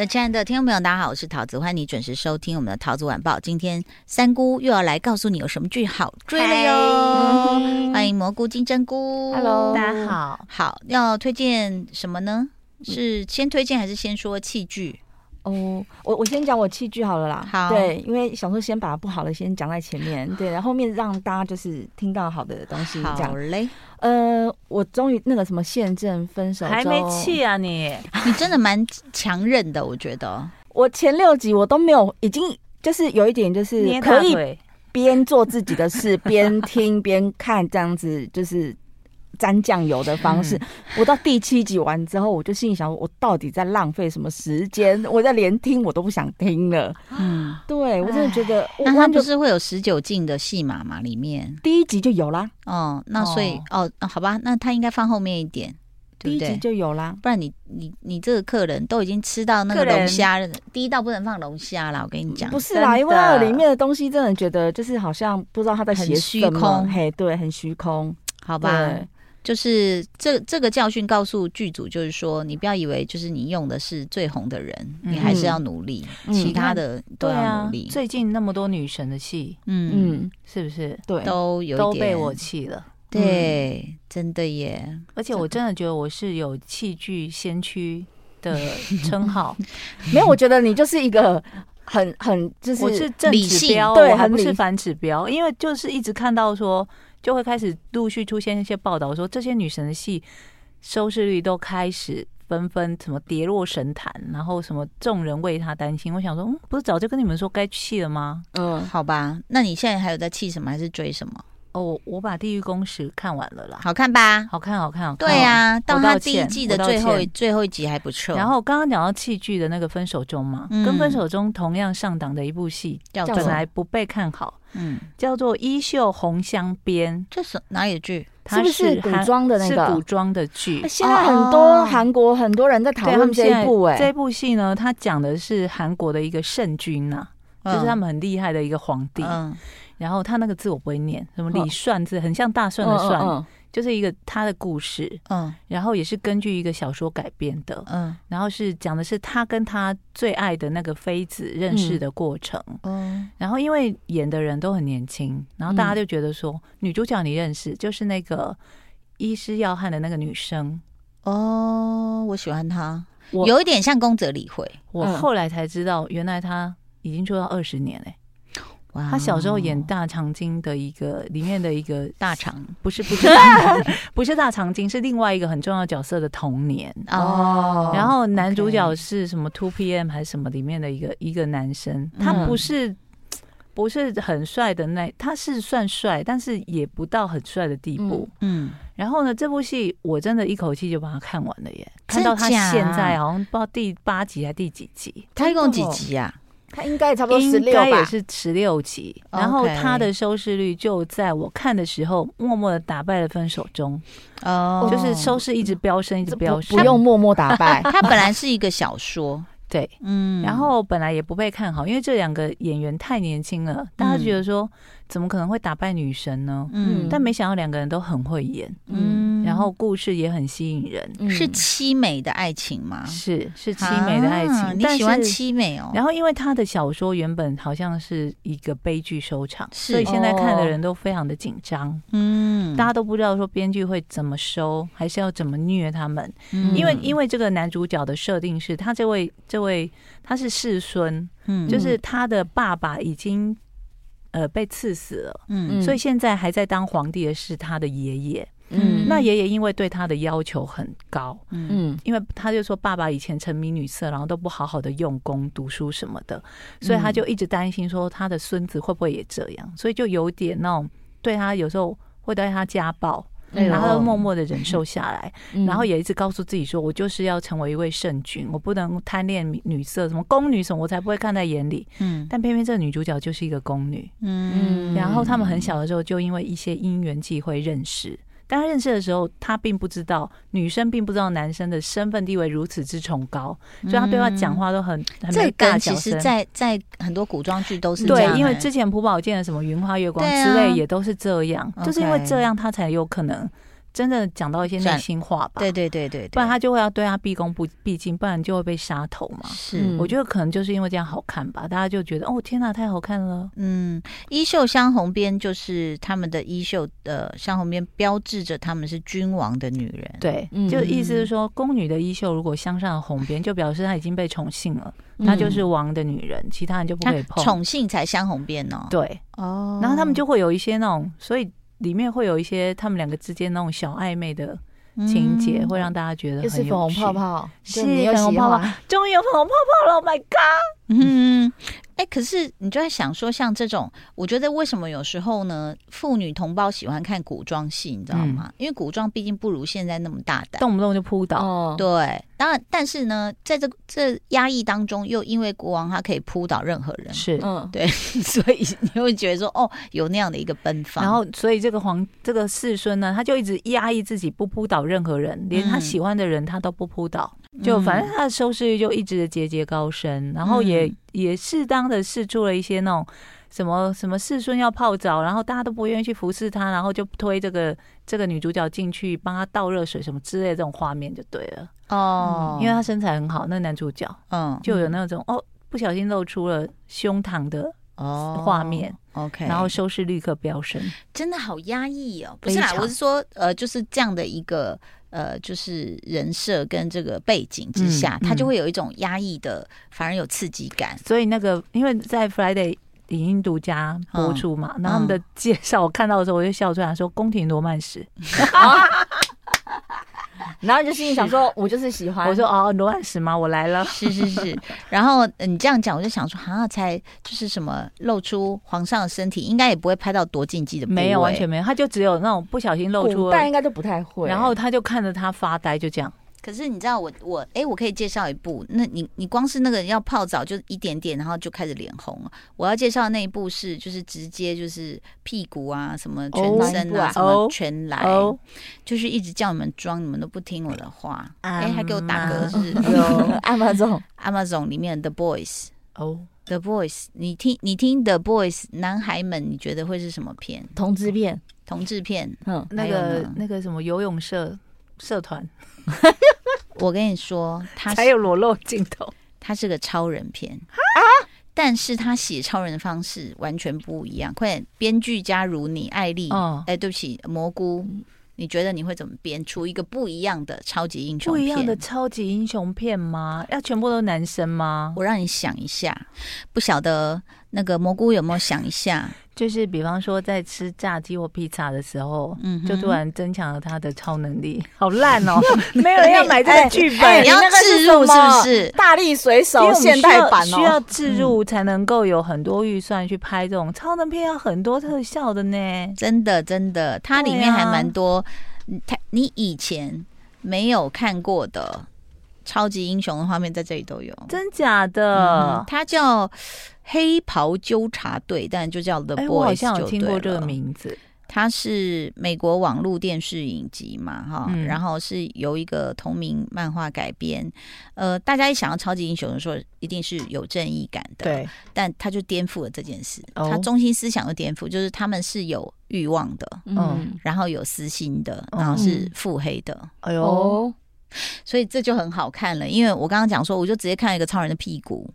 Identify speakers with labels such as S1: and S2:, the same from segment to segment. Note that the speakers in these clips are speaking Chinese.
S1: 各位亲爱的听众朋友，大家好，我是桃子，欢迎你准时收听我们的桃子晚报。今天三姑又要来告诉你有什么剧好追了哟！嗯、欢迎蘑菇金针菇
S2: ，Hello，大家好。
S1: 好，要推荐什么呢？是先推荐还是先说弃剧？
S2: 哦，我我先讲我弃剧好了啦。
S1: 好，
S2: 对，因为想说先把不好的先讲在前面，对，然后后面让大家就是听到好的东西。
S1: 好嘞。
S2: 呃，我终于那个什么现正分手
S3: 还没气啊你？
S1: 你真的蛮强韧的，我觉得。
S2: 我前六集我都没有，已经就是有一点就是可以边做自己的事 边听边看这样子，就是。沾酱油的方式，我到第七集完之后，我就心里想：我到底在浪费什么时间？我在连听我都不想听了。嗯，对，我真的觉得，
S1: 那他不是会有十九禁的戏码嘛？里面
S2: 第一集就有啦。
S1: 哦，那所以哦，好吧，那他应该放后面一点，对不对？
S2: 第一集就有啦，
S1: 不然你你你这个客人都已经吃到那个龙虾了，第一道不能放龙虾了。我跟你讲，
S2: 不是啦，因为里面的东西真的觉得就是好像不知道他在写什么，虚空，嘿，对，很虚空，
S1: 好吧。就是这这个教训告诉剧组，就是说你不要以为就是你用的是最红的人，嗯、你还是要努力，嗯、其他的都要努力。
S3: 最近那么多女神的戏，
S1: 嗯嗯，
S3: 是不是？
S1: 对，都有
S3: 都被我气了。
S1: 对，嗯、真的耶！
S3: 而且我真的觉得我是有弃剧先驱的 称号。
S2: 没有，我觉得你就是一个很很就是
S3: 我是正指标，对，还不是反指标，因为就是一直看到说。就会开始陆续出现一些报道，说这些女神的戏收视率都开始纷纷什么跌落神坛，然后什么众人为她担心。我想说，嗯，不是早就跟你们说该弃了吗？
S1: 嗯，好吧，那你现在还有在弃什么，还是追什么？
S3: 哦，我把《地狱公使》看完了啦，
S1: 好看吧？
S3: 好看，好看，好看。
S1: 对呀、啊，到他第一季的最后最后一集还不错。
S3: 然后刚刚讲到弃剧的那个《分手中》嘛，嗯、跟《分手中》同样上档的一部戏，叫本来不被看好。嗯，叫做《衣袖红香边》，
S1: 这是哪里的剧？
S2: 是不是古装的那个？
S3: 是古装的剧。
S2: 现在很多韩国很多人在讨论这一部。哎，
S3: 这部戏呢，它讲的是韩国的一个圣君呐，就是他们很厉害的一个皇帝。嗯，然后他那个字我不会念，什么李算字，很像大蒜的蒜。就是一个他的故事，嗯，然后也是根据一个小说改编的，嗯，然后是讲的是他跟他最爱的那个妃子认识的过程，嗯，然后因为演的人都很年轻，然后大家就觉得说女主角你认识，就是那个医师要汉的那个女生，
S1: 哦，我喜欢她，有一点像宫泽理惠，
S3: 我后来才知道原来她已经出道二十年嘞。他小时候演大长今的一个里面的一个大长，不是不是大 不是大长今，是另外一个很重要角色的童年哦。Oh, 然后男主角是什么 Two PM 还是什么里面的一个一个男生，他不是、嗯、不是很帅的那，他是算帅，但是也不到很帅的地步。嗯，嗯然后呢，这部戏我真的一口气就把它看完了耶，看到他现在好像不知道第八集还是第几集，
S1: 他一共几集呀、啊？
S2: 他应该差不多十六吧，
S3: 应该也是十六集。然后他的收视率就在我看的时候，默默的打败了《分手中》哦，就是收视一直飙升，一直飙升，
S2: 不用默默打败。
S1: 他本来是一个小说，
S3: 对，嗯，然后本来也不被看好，因为这两个演员太年轻了，大家觉得说。怎么可能会打败女神呢？嗯，但没想到两个人都很会演，嗯，然后故事也很吸引人，
S1: 嗯、是凄美的爱情吗？
S3: 是是凄美的爱情，啊、
S1: 你喜欢凄美哦。
S3: 然后因为他的小说原本好像是一个悲剧收场，所以现在看的人都非常的紧张，嗯，大家都不知道说编剧会怎么收，还是要怎么虐他们，嗯、因为因为这个男主角的设定是他这位这位他是世孙，嗯，就是他的爸爸已经。呃，被刺死了，嗯，所以现在还在当皇帝的是他的爷爷，嗯，那爷爷因为对他的要求很高，嗯，因为他就说爸爸以前沉迷女色，然后都不好好的用功读书什么的，所以他就一直担心说他的孙子会不会也这样，所以就有点那种对他有时候会对他家暴。然后默默的忍受下来，然后也一直告诉自己说：“我就是要成为一位圣君，我不能贪恋女色，什么宫女什么，我才不会看在眼里。”嗯，但偏偏这个女主角就是一个宫女。嗯，然后他们很小的时候就因为一些因缘际会认识，但他认识的时候，他并不知道女生并不知道男生的身份地位如此之崇高，所以他对他讲话都很很没大。
S1: 其实在在很多古装剧都是
S3: 这样、因为之前朴宝剑的什么云花月光之类也都是这样，啊、就是因为这样他才有可能。真的讲到一些内心话吧，
S1: 对对对对，对，
S3: 不然他就会要对他毕恭不毕敬，不然就会被杀头嘛。
S1: 是，
S3: 我觉得可能就是因为这样好看吧，大家就觉得哦天哪，太好看了。
S1: 嗯，衣袖镶红边就是他们的衣袖的镶红边，标志着他们是君王的女人。
S3: 对，就意思是说，宫女的衣袖如果镶上了红边，就表示她已经被宠幸了，她就是王的女人，其他人就不可以碰。
S1: 宠幸才镶红边哦。
S3: 对，
S1: 哦，
S3: 然后他们就会有一些那种，所以。里面会有一些他们两个之间那种小暧昧的情节，会让大家觉得很有趣。
S2: 是粉红泡泡，
S3: 是粉红泡泡，终于有粉红泡泡了！Oh my god！
S1: 嗯。哎，可是你就在想说，像这种，我觉得为什么有时候呢，妇女同胞喜欢看古装戏，你知道吗？嗯、因为古装毕竟不如现在那么大胆，
S3: 动不动就扑倒。哦、
S1: 对，当然，但是呢，在这这压抑当中，又因为国王他可以扑倒任何人，
S3: 是，
S1: 嗯，对，所以你会觉得说，哦，有那样的一个奔放。
S3: 然后，所以这个皇这个世孙呢，他就一直压抑自己，不扑倒任何人，连他喜欢的人他都不扑倒。嗯就反正他的收视率就一直节节高升，然后也也适当的试出了一些那种什么什么世孙要泡澡，然后大家都不愿意去服侍他，然后就推这个这个女主角进去帮他倒热水什么之类的这种画面就对了。
S1: 哦，
S3: 因为他身材很好，那男主角嗯就有那种哦不小心露出了胸膛的哦画面
S1: ，OK，
S3: 然后收视率立刻飙升，
S1: 真的好压抑哦，不是啦，我是说呃就是这样的一个。呃，就是人设跟这个背景之下，嗯嗯、他就会有一种压抑的，反而有刺激感。
S3: 所以那个，因为在 Friday 影音独家播出嘛，嗯、然后他们的介绍，我看到的时候我就笑出来，说宫廷罗曼史。
S2: 然后就心里想说，我就是喜欢。
S3: 我说哦，罗曼史吗？我来了。
S1: 是是是。然后你这样讲，我就想说，好像才就是什么露出皇上的身体，应该也不会拍到多禁忌的。
S3: 没有，完全没有。他就只有那种不小心露出，
S2: 但应该都不太会。
S3: 然后他就看着他发呆，就这样。
S1: 可是你知道我我哎，我可以介绍一部。那你你光是那个要泡澡就一点点，然后就开始脸红了。我要介绍的那一部是就是直接就是屁股啊什么全身啊、哦、什么全来，哦、就是一直叫你们装，你们都不听我的话。哎、嗯，还给我打嗝是？
S2: 有 Amazon
S1: Amazon 里面的 The Boys 哦，The Boys，你听你听 The Boys 男孩们，你觉得会是什么片？
S2: 同志片，
S1: 同志片。
S3: 嗯，那个那个什么游泳社社团。
S1: 我跟你说，他
S3: 还有裸露镜头，
S1: 他是个超人片啊！但是他写超人的方式完全不一样。快点，编剧家如你，艾丽，哦，哎，对不起，蘑菇，你觉得你会怎么编出一个不一样的超级英雄片？
S3: 不一样的超级英雄片吗？要全部都男生吗？
S1: 我让你想一下，不晓得。那个蘑菇有没有想一下？
S3: 就是比方说，在吃炸鸡或披萨的时候，嗯，就突然增强了他的超能力。好烂哦，没有人要买这个剧本，
S1: 你要置入是不是？
S2: 大力水手现代版
S3: 需要置入才能够有很多预算去拍这种超能片，要很多特效的呢。
S1: 真的，真的，它里面还蛮多，它你以前没有看过的超级英雄的画面在这里都有，
S3: 真假的？
S1: 它叫。黑袍纠察队，但就叫 The Boys，我好
S3: 像有听过这个名字。
S1: 它是美国网络电视影集嘛，哈、嗯，然后是由一个同名漫画改编。呃，大家一想到超级英雄的时候，一定是有正义感的，
S3: 对。
S1: 但他就颠覆了这件事，他中心思想的颠覆，就是他们是有欲望的，嗯，然后有私心的，然后是腹黑的。
S3: 哎呦，
S1: 所以这就很好看了，因为我刚刚讲说，我就直接看一个超人的屁股。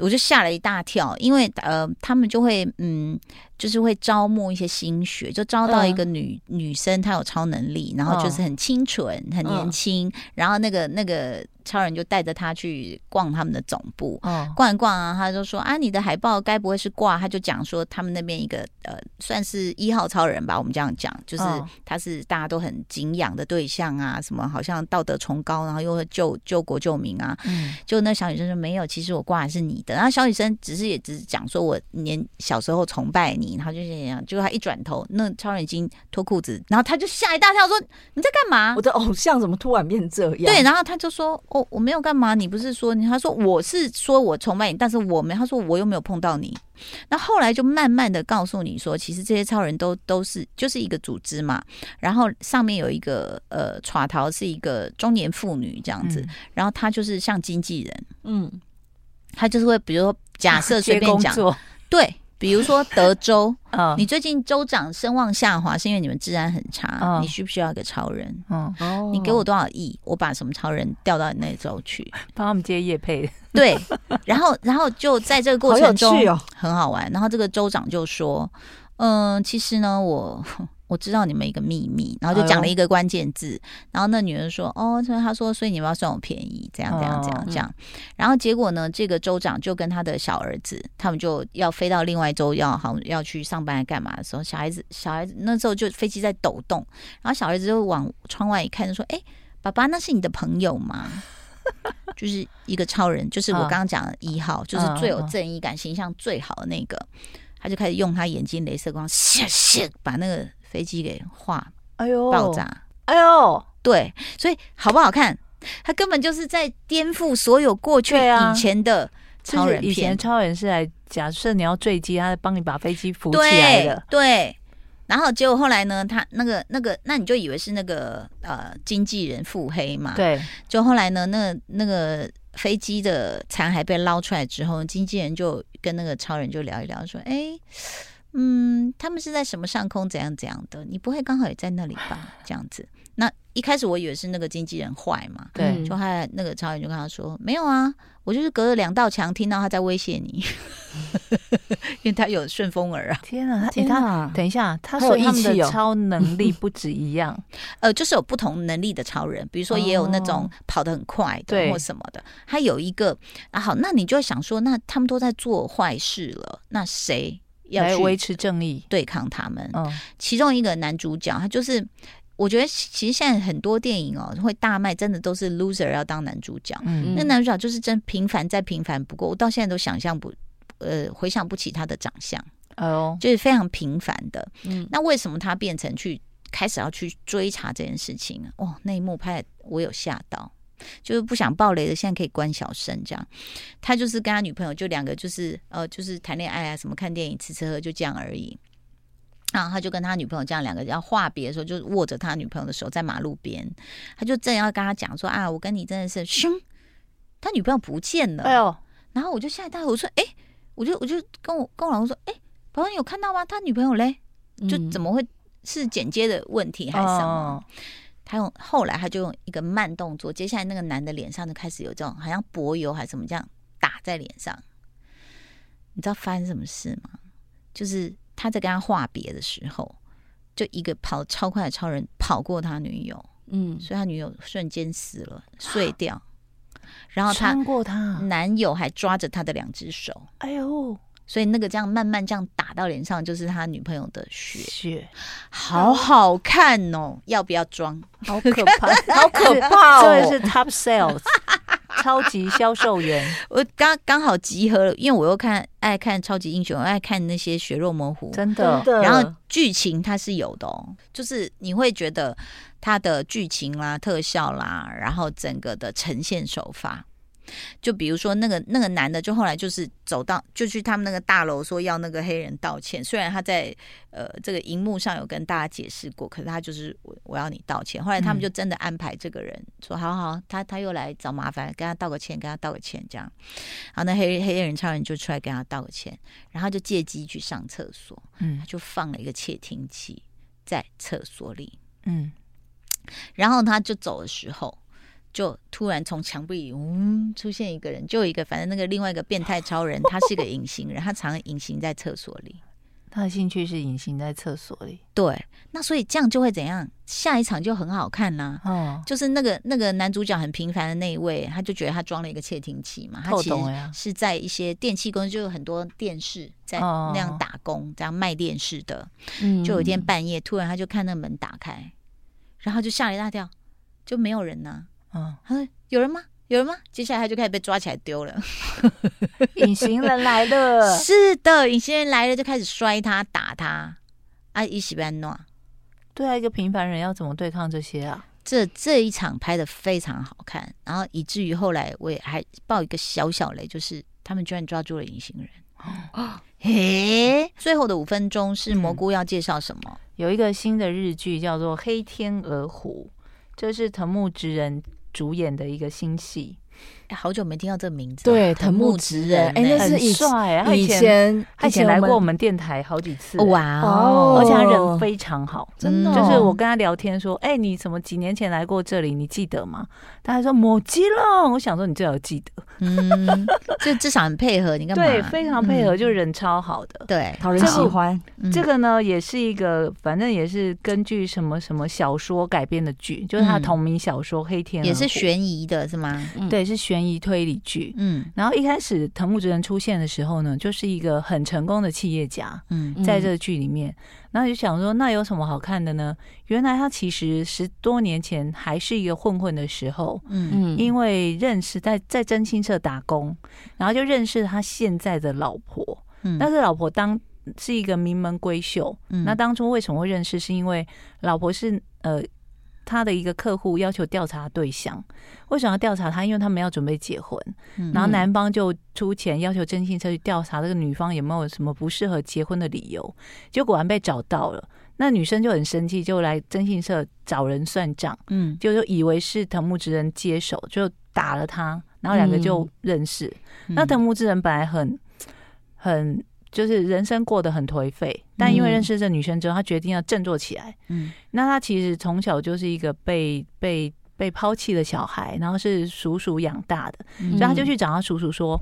S1: 我就吓了一大跳，因为呃，他们就会嗯。就是会招募一些新血，就招到一个女、嗯、女生，她有超能力，然后就是很清纯、嗯、很年轻，然后那个那个超人就带着他去逛他们的总部，嗯、逛一逛啊，他就说啊，你的海报该不会是挂？他就讲说他们那边一个呃，算是一号超人吧，我们这样讲，就是他是大家都很敬仰的对象啊，什么好像道德崇高，然后又会救救国救民啊，嗯，就那小女生说没有，其实我挂的是你的，然后小女生只是也只是讲说我年小时候崇拜你。然后就这样，结果他一转头，那超人已经脱裤子，然后他就吓一大跳，说：“你在干嘛？
S2: 我的偶像怎么突然变这样？”
S1: 对，然后他就说：“哦，我没有干嘛，你不是说你？他说我是说我崇拜你，但是我没，他说我又没有碰到你。那后来就慢慢的告诉你说，其实这些超人都都是就是一个组织嘛，然后上面有一个呃，耍桃是一个中年妇女这样子，嗯、然后她就是像经纪人，嗯，他就是会比如说假设随便讲，对。比如说德州，哦、你最近州长声望下滑，是因为你们治安很差。哦、你需不需要一个超人？哦，你给我多少亿，我把什么超人调到你那州去，
S3: 帮他们接业配。
S1: 对，然后，然后就在这个过程中，好很好玩。然后这个州长就说：“嗯、呃，其实呢，我。”我知道你们一个秘密，然后就讲了一个关键字，哎、然后那女人说：“哦，所以他说，所以你们要算我便宜，这样这样这样这样。哦”然后结果呢，这个州长就跟他的小儿子，他们就要飞到另外一州，要好像要去上班干嘛的时候，小孩子小孩子那时候就飞机在抖动，然后小儿子就往窗外一看，就说：“哎，爸爸，那是你的朋友吗？就是一个超人，就是我刚刚讲的一号，哦、就是最有正义感、形象最好的那个。”他就开始用他眼睛镭射光，咻咻把那个。飞机给化，哎呦，爆炸，哎呦，对，所以好不好看？他根本就是在颠覆所有过去以前的超人片。
S3: 以前超人是来假设你要坠机，他帮你把飞机扶起来的。
S1: 对，对，然后结果后来呢，他那个那个，那你就以为是那个呃经纪人腹黑嘛？
S3: 对，
S1: 就后来呢，那那个飞机的残骸被捞出来之后，经纪人就跟那个超人就聊一聊，说：“哎。”嗯，他们是在什么上空怎样怎样的？你不会刚好也在那里吧？这样子，那一开始我以为是那个经纪人坏嘛，对，就还那个超人就跟他说没有啊，我就是隔了两道墙听到他在威胁你，因为他有顺风耳啊。
S3: 天啊，他他等一下，他说他们的超能力 不止一样，
S1: 呃，就是有不同能力的超人，比如说也有那种跑得很快的或什么的，他有一个啊，好，那你就会想说，那他们都在做坏事了，那谁？要
S3: 维持正义，
S1: 对抗他们。嗯，其中一个男主角，他就是，我觉得其实现在很多电影哦会大卖，真的都是 loser 要当男主角。嗯，那男主角就是真平凡再平凡不过，我到现在都想象不，呃，回想不起他的长相。哦，就是非常平凡的。嗯，那为什么他变成去开始要去追查这件事情？哦，那一幕拍我有吓到。就是不想爆雷的，现在可以关小声。这样，他就是跟他女朋友就两个，就是呃，就是谈恋爱啊，什么看电影、吃吃喝，就这样而已。然后他就跟他女朋友这样两个要话别的时候，就握着他女朋友的手在马路边，他就正要跟他讲说啊，我跟你真的是凶。他女朋友不见了，哎呦！然后我就吓一大跳，我说哎，我就我就跟我跟我老公说，哎，宝宝你有看到吗？他女朋友嘞，就怎么会是剪接的问题还是什么？哦他用后来，他就用一个慢动作，接下来那个男的脸上就开始有这种好像柏油还是什么这样打在脸上。你知道发生什么事吗？就是他在跟他话别的时候，就一个跑超快的超人跑过他女友，嗯，所以他女友瞬间死了，碎掉。然后他 过他男友还抓着他的两只手，哎呦！所以那个这样慢慢这样打到脸上，就是他女朋友的血，血好好看哦！要不要装？
S3: 好可怕，好可怕哦！这是 top sales，超级销售员。
S1: 我刚刚好集合了，因为我又看爱看超级英雄，爱看那些血肉模糊，
S3: 真的。
S1: 然后剧情它是有的哦，就是你会觉得它的剧情啦、特效啦，然后整个的呈现手法。就比如说那个那个男的，就后来就是走到就去他们那个大楼说要那个黑人道歉。虽然他在呃这个荧幕上有跟大家解释过，可是他就是我我要你道歉。后来他们就真的安排这个人、嗯、说好好，他他又来找麻烦，跟他道个歉，跟他道个歉这样。然后那黑黑人超人就出来跟他道个歉，然后就借机去上厕所，嗯，他就放了一个窃听器在厕所里，嗯，然后他就走的时候。就突然从墙壁里，嗯，出现一个人，就有一个，反正那个另外一个变态超人，他是个隐形人，他常隐形在厕所里。
S3: 他的兴趣是隐形在厕所里。
S1: 对，那所以这样就会怎样？下一场就很好看啦。哦，就是那个那个男主角很平凡的那一位，他就觉得他装了一个窃听器嘛，他其实是在一些电器公司，就有很多电视在那样打工，这样卖电视的。嗯，就有一天半夜，突然他就看那个门打开，然后就吓了一大跳，就没有人呢。嗯，有人吗？有人吗？接下来他就开始被抓起来丢了。
S3: 隐形人来了，
S1: 是的，隐形人来了就开始摔他、打他。啊，一起被弄。
S3: 对啊，一个平凡人要怎么对抗这些啊？
S1: 这这一场拍的非常好看，然后以至于后来我也还爆一个小小雷，就是他们居然抓住了隐形人。哦，嘿，最后的五分钟是蘑菇要介绍什么？嗯，
S3: 有一个新的日剧叫做《黑天鹅湖》，这是藤木直人主演的一个新戏。
S1: 好久没听到这个名字，
S2: 对，藤木直人，哎，那是
S3: 很帅，
S2: 他以前
S3: 他以前来过我们电台好几次，
S1: 哇
S3: 哦，而且他人非常好，
S2: 真的，
S3: 就是我跟他聊天说，哎，你什么几年前来过这里，你记得吗？他还说抹机了，我想说你最好记得，
S1: 嗯，就至少很配合，你干嘛？
S3: 对，非常配合，就人超好的，
S1: 对，
S2: 讨人喜欢。
S3: 这个呢，也是一个，反正也是根据什么什么小说改编的剧，就是他同名小说《黑天鹅》，
S1: 也是悬疑的，是吗？
S3: 对，是悬疑推理剧。嗯，然后一开始藤木直人出现的时候呢，就是一个很成功的企业家。嗯，在这个剧里面，然后就想说，那有什么好看的呢？原来他其实十多年前还是一个混混的时候，嗯，因为认识在在真心社打工，然后就认识他现在的老婆。嗯，但是老婆当是一个名门闺秀。嗯，那当初为什么会认识？是因为老婆是呃。他的一个客户要求调查对象，为什么要调查他？因为他们要准备结婚，然后男方就出钱要求征信社去调查这个女方有没有什么不适合结婚的理由，结果果然被找到了。那女生就很生气，就来征信社找人算账，嗯，就就以为是藤木直人接手，就打了他，然后两个就认识。那藤木直人本来很很。就是人生过得很颓废，但因为认识这女生之后，他决定要振作起来。嗯，那他其实从小就是一个被被被抛弃的小孩，然后是叔叔养大的，所以他就去找他叔叔说。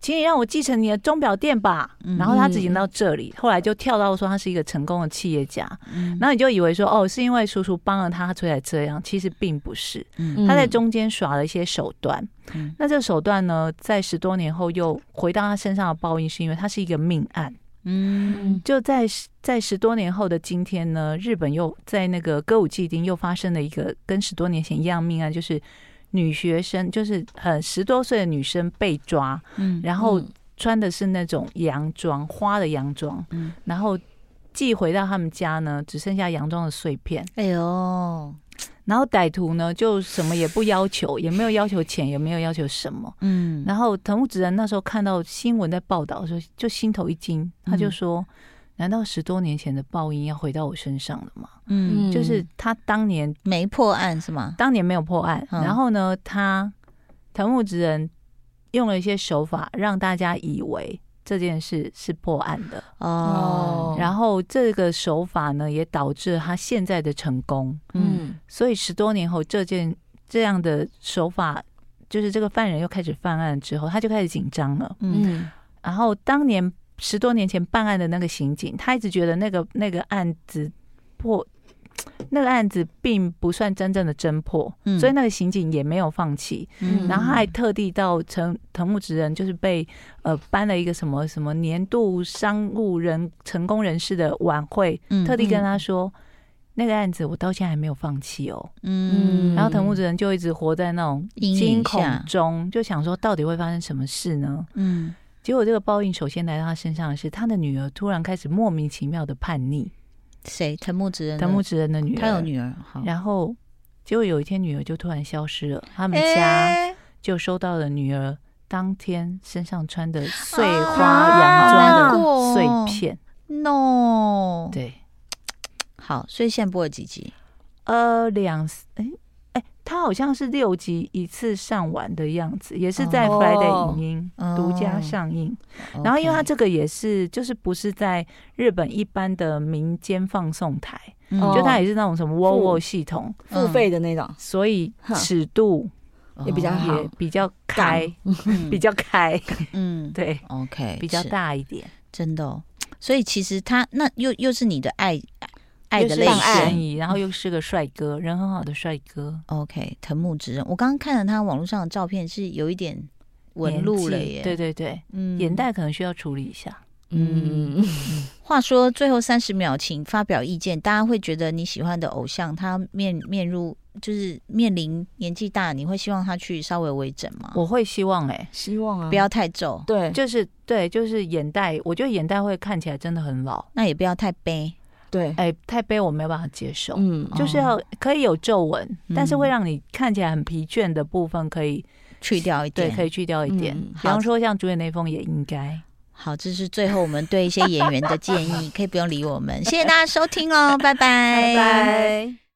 S3: 请你让我继承你的钟表店吧。然后他只行到这里，后来就跳到说他是一个成功的企业家。然后你就以为说哦，是因为叔叔帮了他，他才这样。其实并不是，他在中间耍了一些手段。那这个手段呢，在十多年后又回到他身上的报应，是因为他是一个命案。嗯，就在在十多年后的今天呢，日本又在那个歌舞伎町又发生了一个跟十多年前一样命案，就是。女学生就是呃十多岁的女生被抓，嗯，然后穿的是那种洋装，花的洋装，嗯，然后寄回到他们家呢，只剩下洋装的碎片，哎呦，然后歹徒呢就什么也不要求，也没有要求钱，也没有要求什么，嗯，然后藤木直人那时候看到新闻在报道的时候，就心头一惊，他就说。难道十多年前的报应要回到我身上了吗？嗯，就是他当年
S1: 没破案是吗？
S3: 当年没有破案，然后呢，他藤木直人用了一些手法，让大家以为这件事是破案的哦。然后这个手法呢，也导致他现在的成功。嗯，所以十多年后，这件这样的手法，就是这个犯人又开始犯案之后，他就开始紧张了。嗯，然后当年。十多年前办案的那个刑警，他一直觉得那个那个案子破，那个案子并不算真正的侦破，嗯、所以那个刑警也没有放弃。嗯、然后他还特地到藤藤木直人，就是被呃颁了一个什么什么年度商务人成功人士的晚会，嗯、特地跟他说、嗯、那个案子我到现在还没有放弃哦。嗯，然后藤木直人就一直活在那种惊恐中，就想说到底会发生什么事呢？嗯。结果这个报应首先来到他身上的是他的女儿突然开始莫名其妙的叛逆。
S1: 谁？藤木直人？
S3: 藤木直人的女儿。
S1: 他有女儿。
S3: 然后结果有一天女儿就突然消失了，他们家就收到了女儿当天身上穿的碎花洋装的碎片。
S1: No。
S3: 对。
S1: 好，所以现在播了几集？
S3: 呃，两哎。他好像是六集一次上完的样子，也是在 Friday 影音独家上映。Oh, 然后，因为他这个也是，就是不是在日本一般的民间放送台，oh, 就他也是那种什么 WOWO 系统
S2: 付费的那种，
S3: 所以尺度
S2: 也比较好，
S3: 也比较开，比较开，
S1: 嗯，
S3: 对
S1: ，OK，
S3: 比较大一点，
S1: 真的哦。所以其实他那又又是你的爱。爱的类
S3: 型，然后又是个帅哥，人很好的帅哥。
S1: OK，藤木直人，我刚刚看了他网络上的照片，是有一点纹路了耶。
S3: 对对对，嗯，眼袋可能需要处理一下。
S1: 嗯，话说最后三十秒，请发表意见。大家会觉得你喜欢的偶像，他面面入就是面临年纪大，你会希望他去稍微微整吗？
S3: 我会希望，哎，
S2: 希望啊，
S1: 不要太皱。
S2: 对，
S3: 就是对，就是眼袋，我觉得眼袋会看起来真的很老。
S1: 那也不要太悲。
S2: 对，
S3: 哎，太悲我没有办法接受。嗯，就是要可以有皱纹，但是会让你看起来很疲倦的部分可以
S1: 去掉一点，
S3: 对，可以去掉一点。比方说像主演那封也应该。
S1: 好，这是最后我们对一些演员的建议，可以不用理我们。谢谢大家收听哦，拜拜，
S2: 拜拜。